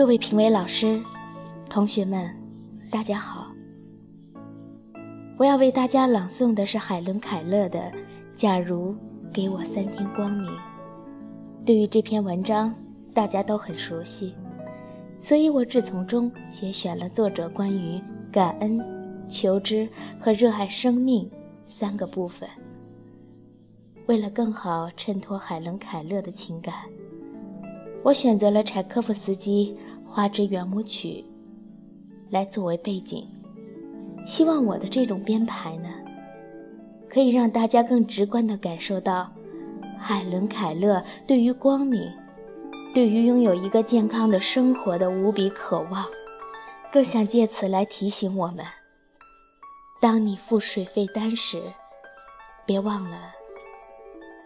各位评委老师、同学们，大家好！我要为大家朗诵的是海伦·凯勒的《假如给我三天光明》。对于这篇文章，大家都很熟悉，所以我只从中节选了作者关于感恩、求知和热爱生命三个部分。为了更好衬托海伦·凯勒的情感。我选择了柴可夫斯基《花之圆舞曲》来作为背景，希望我的这种编排呢，可以让大家更直观地感受到海伦·凯勒对于光明、对于拥有一个健康的生活的无比渴望，更想借此来提醒我们：当你付水费单时，别忘了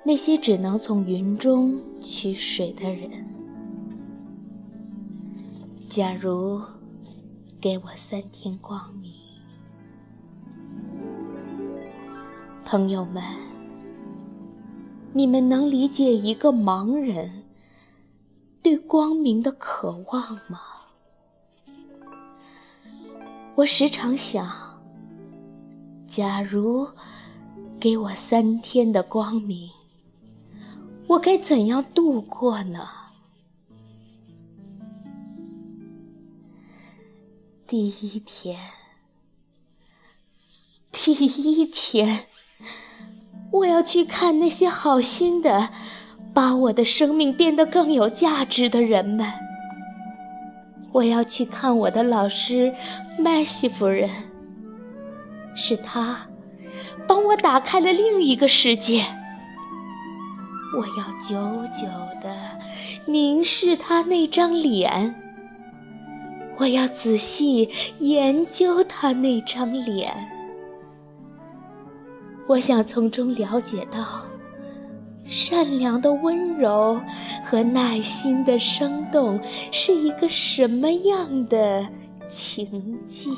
那些只能从云中取水的人。假如给我三天光明，朋友们，你们能理解一个盲人对光明的渴望吗？我时常想，假如给我三天的光明，我该怎样度过呢？第一天，第一天，我要去看那些好心的，把我的生命变得更有价值的人们。我要去看我的老师麦西夫人，是她帮我打开了另一个世界。我要久久地凝视她那张脸。我要仔细研究他那张脸，我想从中了解到善良的温柔和耐心的生动是一个什么样的情境。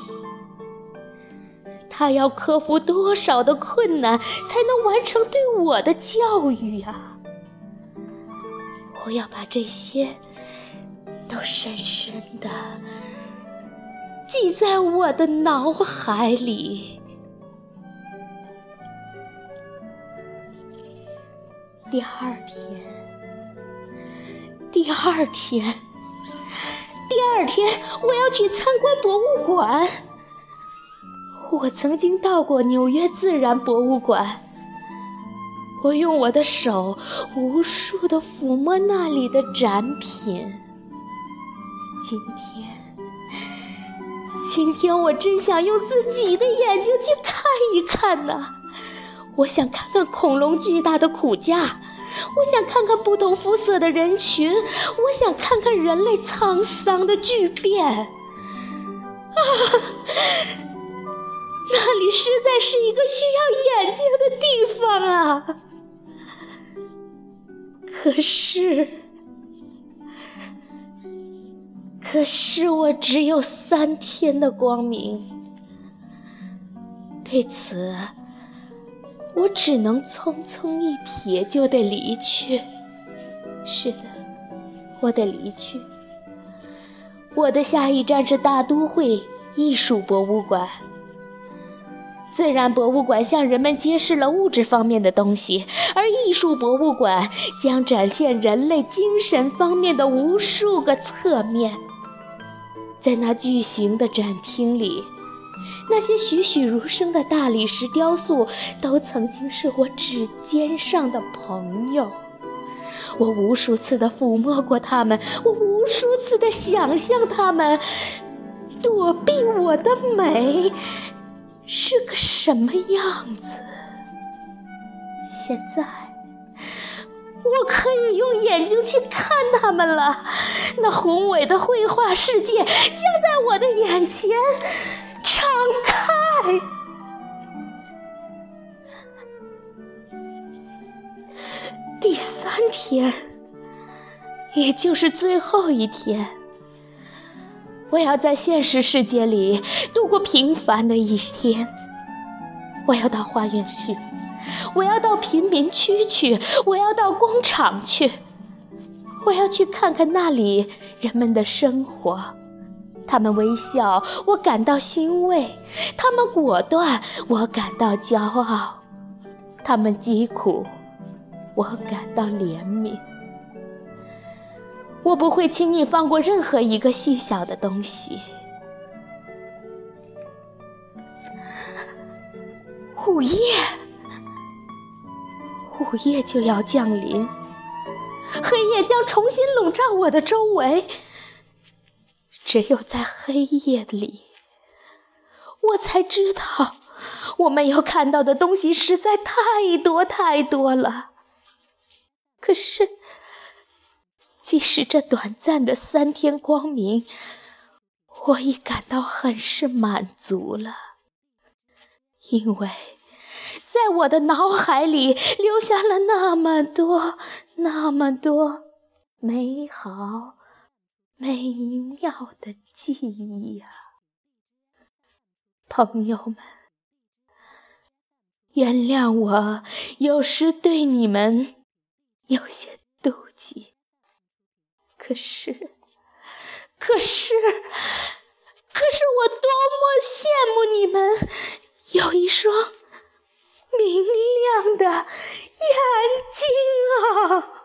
他要克服多少的困难才能完成对我的教育呀？我要把这些都深深的。记在我的脑海里。第二天，第二天，第二天，我要去参观博物馆。我曾经到过纽约自然博物馆，我用我的手无数的抚摸那里的展品。今天。今天我真想用自己的眼睛去看一看呢。我想看看恐龙巨大的骨架，我想看看不同肤色的人群，我想看看人类沧桑的巨变。啊，那里实在是一个需要眼睛的地方啊！可是。可是我只有三天的光明，对此，我只能匆匆一瞥就得离去。是的，我得离去。我的下一站是大都会艺术博物馆。自然博物馆向人们揭示了物质方面的东西，而艺术博物馆将展现人类精神方面的无数个侧面。在那巨型的展厅里，那些栩栩如生的大理石雕塑都曾经是我指尖上的朋友。我无数次的抚摸过它们，我无数次的想象它们躲避我的美是个什么样子。现在。我可以用眼睛去看它们了，那宏伟的绘画世界将在我的眼前敞开。第三天，也就是最后一天，我要在现实世界里度过平凡的一天。我要到花园去。我要到贫民区去，我要到工厂去，我要去看看那里人们的生活。他们微笑，我感到欣慰；他们果断，我感到骄傲；他们疾苦，我感到怜悯。我不会轻易放过任何一个细小的东西。午夜，午夜就要降临，黑夜将重新笼罩我的周围。只有在黑夜里，我才知道，我没有看到的东西实在太多太多了。可是，即使这短暂的三天光明，我已感到很是满足了，因为在我的脑海里留下了那么多、那么多美好、美妙的记忆啊，朋友们，原谅我有时对你们有些妒忌。可是，可是，可是，我多么羡慕你们有一双明亮的眼睛啊！